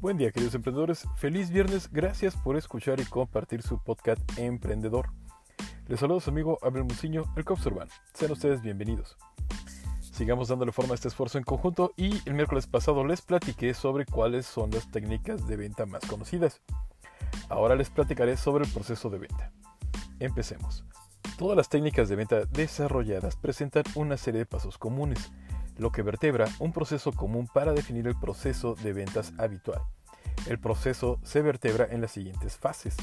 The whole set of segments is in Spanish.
Buen día queridos emprendedores, feliz viernes, gracias por escuchar y compartir su podcast Emprendedor. Les saludo a su amigo Abel Muciño, el Cops Urbano. Sean ustedes bienvenidos. Sigamos dándole forma a este esfuerzo en conjunto y el miércoles pasado les platiqué sobre cuáles son las técnicas de venta más conocidas. Ahora les platicaré sobre el proceso de venta. Empecemos. Todas las técnicas de venta desarrolladas presentan una serie de pasos comunes lo que vertebra un proceso común para definir el proceso de ventas habitual. El proceso se vertebra en las siguientes fases.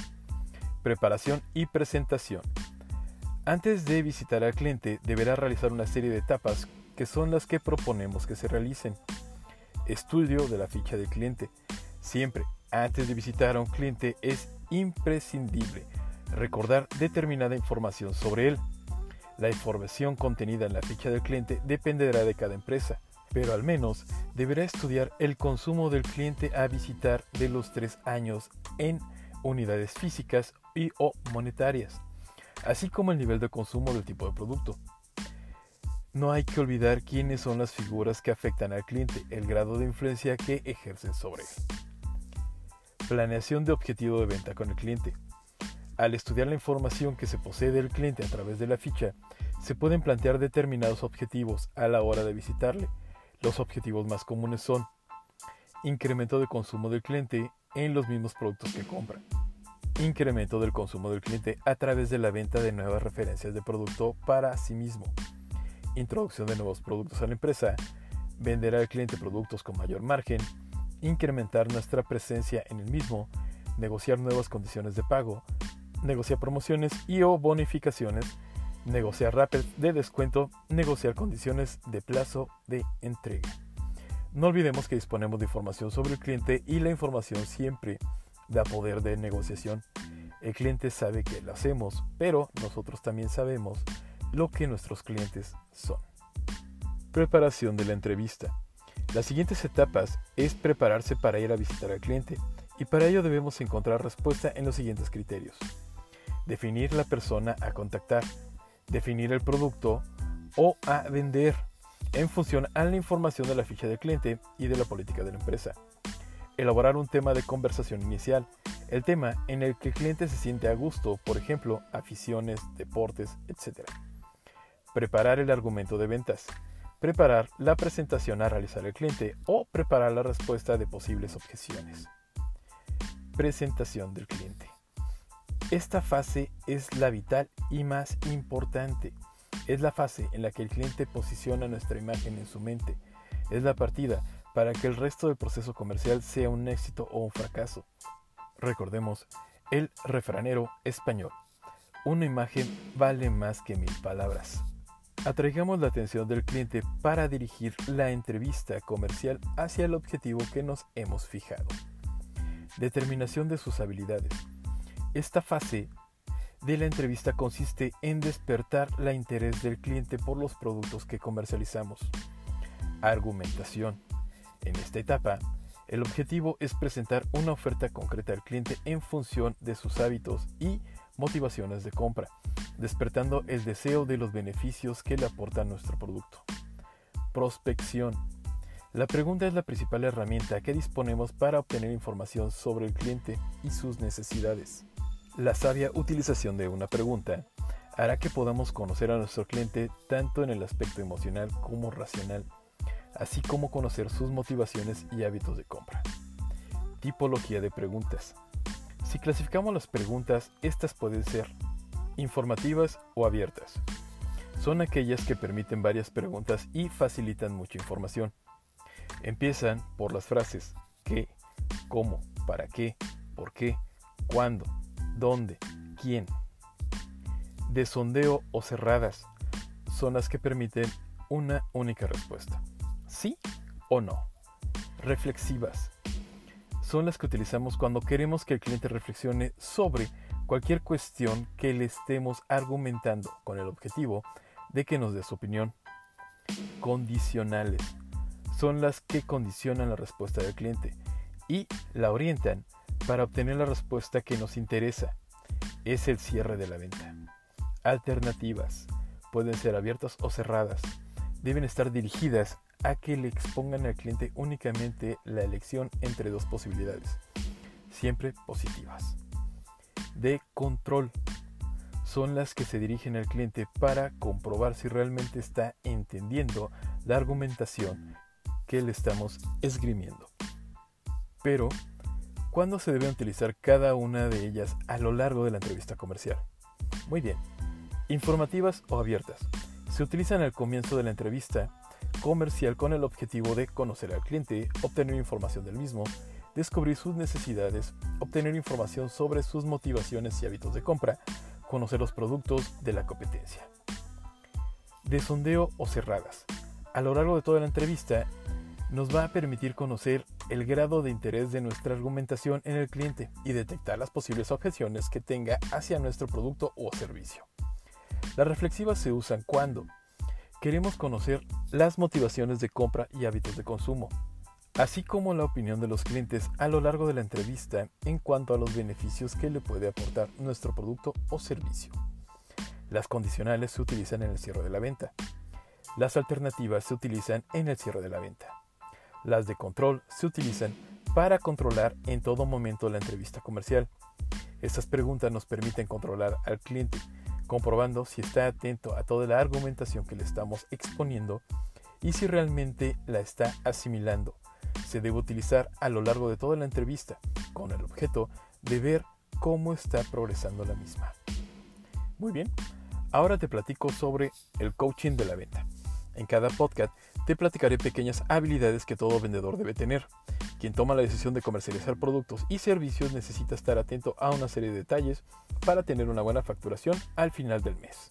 Preparación y presentación. Antes de visitar al cliente deberá realizar una serie de etapas que son las que proponemos que se realicen. Estudio de la ficha del cliente. Siempre, antes de visitar a un cliente es imprescindible recordar determinada información sobre él. La información contenida en la ficha del cliente dependerá de cada empresa, pero al menos deberá estudiar el consumo del cliente a visitar de los tres años en unidades físicas y o monetarias, así como el nivel de consumo del tipo de producto. No hay que olvidar quiénes son las figuras que afectan al cliente, el grado de influencia que ejercen sobre él. Planeación de objetivo de venta con el cliente. Al estudiar la información que se posee del cliente a través de la ficha, se pueden plantear determinados objetivos a la hora de visitarle. Los objetivos más comunes son incremento de consumo del cliente en los mismos productos que compra, incremento del consumo del cliente a través de la venta de nuevas referencias de producto para sí mismo, introducción de nuevos productos a la empresa, vender al cliente productos con mayor margen, incrementar nuestra presencia en el mismo, negociar nuevas condiciones de pago, negociar promociones y o bonificaciones, negociar rappel de descuento, negociar condiciones de plazo de entrega. No olvidemos que disponemos de información sobre el cliente y la información siempre da poder de negociación. El cliente sabe que lo hacemos, pero nosotros también sabemos lo que nuestros clientes son. Preparación de la entrevista. Las siguientes etapas es prepararse para ir a visitar al cliente y para ello debemos encontrar respuesta en los siguientes criterios definir la persona a contactar, definir el producto o a vender en función a la información de la ficha del cliente y de la política de la empresa. Elaborar un tema de conversación inicial, el tema en el que el cliente se siente a gusto, por ejemplo, aficiones, deportes, etc. Preparar el argumento de ventas. Preparar la presentación a realizar el cliente o preparar la respuesta de posibles objeciones. Presentación del cliente. Esta fase es la vital y más importante. Es la fase en la que el cliente posiciona nuestra imagen en su mente. Es la partida para que el resto del proceso comercial sea un éxito o un fracaso. Recordemos el refranero español. Una imagen vale más que mil palabras. Atraigamos la atención del cliente para dirigir la entrevista comercial hacia el objetivo que nos hemos fijado. Determinación de sus habilidades. Esta fase de la entrevista consiste en despertar la interés del cliente por los productos que comercializamos. Argumentación. En esta etapa, el objetivo es presentar una oferta concreta al cliente en función de sus hábitos y motivaciones de compra, despertando el deseo de los beneficios que le aporta nuestro producto. Prospección. La pregunta es la principal herramienta que disponemos para obtener información sobre el cliente y sus necesidades. La sabia utilización de una pregunta hará que podamos conocer a nuestro cliente tanto en el aspecto emocional como racional, así como conocer sus motivaciones y hábitos de compra. Tipología de preguntas. Si clasificamos las preguntas, estas pueden ser informativas o abiertas. Son aquellas que permiten varias preguntas y facilitan mucha información. Empiezan por las frases qué, cómo, para qué, por qué, cuándo, dónde, quién. De sondeo o cerradas son las que permiten una única respuesta. Sí o no. Reflexivas son las que utilizamos cuando queremos que el cliente reflexione sobre cualquier cuestión que le estemos argumentando con el objetivo de que nos dé su opinión. Condicionales son las que condicionan la respuesta del cliente y la orientan para obtener la respuesta que nos interesa. Es el cierre de la venta. Alternativas. Pueden ser abiertas o cerradas. Deben estar dirigidas a que le expongan al cliente únicamente la elección entre dos posibilidades, siempre positivas. De control son las que se dirigen al cliente para comprobar si realmente está entendiendo la argumentación que le estamos esgrimiendo. Pero, ¿cuándo se debe utilizar cada una de ellas a lo largo de la entrevista comercial? Muy bien, informativas o abiertas. Se utilizan al comienzo de la entrevista comercial con el objetivo de conocer al cliente, obtener información del mismo, descubrir sus necesidades, obtener información sobre sus motivaciones y hábitos de compra, conocer los productos de la competencia. De sondeo o cerradas. A lo largo de toda la entrevista, nos va a permitir conocer el grado de interés de nuestra argumentación en el cliente y detectar las posibles objeciones que tenga hacia nuestro producto o servicio. Las reflexivas se usan cuando queremos conocer las motivaciones de compra y hábitos de consumo, así como la opinión de los clientes a lo largo de la entrevista en cuanto a los beneficios que le puede aportar nuestro producto o servicio. Las condicionales se utilizan en el cierre de la venta. Las alternativas se utilizan en el cierre de la venta. Las de control se utilizan para controlar en todo momento la entrevista comercial. Estas preguntas nos permiten controlar al cliente, comprobando si está atento a toda la argumentación que le estamos exponiendo y si realmente la está asimilando. Se debe utilizar a lo largo de toda la entrevista, con el objeto de ver cómo está progresando la misma. Muy bien, ahora te platico sobre el coaching de la venta. En cada podcast te platicaré pequeñas habilidades que todo vendedor debe tener. Quien toma la decisión de comercializar productos y servicios necesita estar atento a una serie de detalles para tener una buena facturación al final del mes.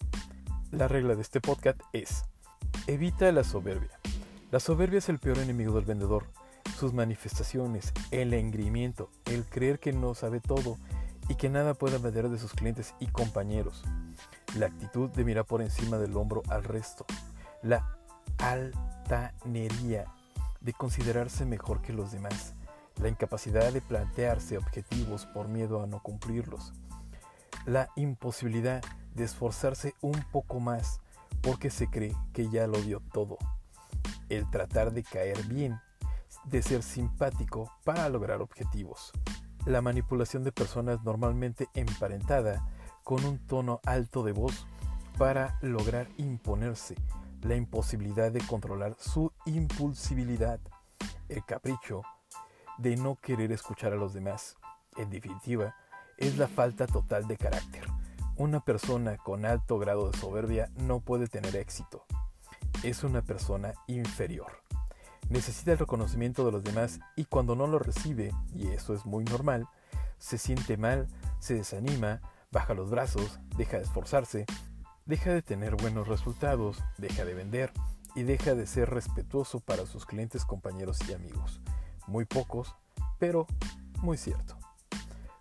La regla de este podcast es, evita la soberbia. La soberbia es el peor enemigo del vendedor. Sus manifestaciones, el engrimiento, el creer que no sabe todo y que nada puede vender de sus clientes y compañeros. La actitud de mirar por encima del hombro al resto. La de considerarse mejor que los demás, la incapacidad de plantearse objetivos por miedo a no cumplirlos, la imposibilidad de esforzarse un poco más porque se cree que ya lo dio todo, el tratar de caer bien, de ser simpático para lograr objetivos, la manipulación de personas normalmente emparentada con un tono alto de voz para lograr imponerse, la imposibilidad de controlar su impulsibilidad, el capricho de no querer escuchar a los demás. En definitiva, es la falta total de carácter. Una persona con alto grado de soberbia no puede tener éxito. Es una persona inferior. Necesita el reconocimiento de los demás y cuando no lo recibe, y eso es muy normal, se siente mal, se desanima, baja los brazos, deja de esforzarse, deja de tener buenos resultados, deja de vender y deja de ser respetuoso para sus clientes, compañeros y amigos. Muy pocos, pero muy cierto.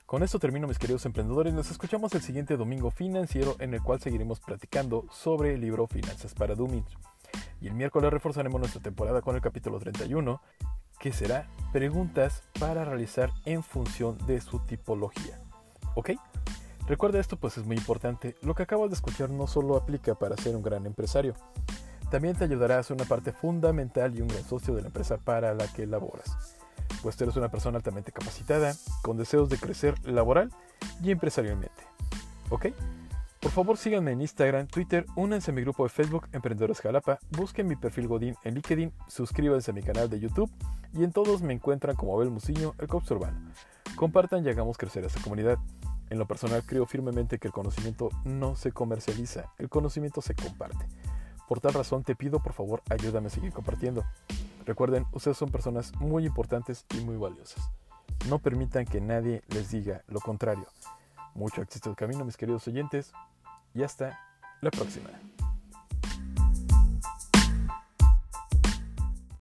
Con esto termino mis queridos emprendedores, nos escuchamos el siguiente domingo financiero en el cual seguiremos platicando sobre el libro Finanzas para Dummies. Y el miércoles reforzaremos nuestra temporada con el capítulo 31, que será preguntas para realizar en función de su tipología. ¿Ok? Recuerda esto pues es muy importante, lo que acabas de escuchar no solo aplica para ser un gran empresario, también te ayudará a ser una parte fundamental y un gran socio de la empresa para la que laboras, pues eres una persona altamente capacitada, con deseos de crecer laboral y empresarialmente. ¿Ok? Por favor síganme en Instagram, Twitter, únanse a mi grupo de Facebook Emprendedores Jalapa, busquen mi perfil Godín en LinkedIn, suscríbanse a mi canal de YouTube y en todos me encuentran como Abel Muciño, el Cops Urbano. Compartan y hagamos crecer esta comunidad. En lo personal creo firmemente que el conocimiento no se comercializa, el conocimiento se comparte. Por tal razón te pido por favor ayúdame a seguir compartiendo. Recuerden, ustedes son personas muy importantes y muy valiosas. No permitan que nadie les diga lo contrario. Mucho éxito de camino mis queridos oyentes y hasta la próxima.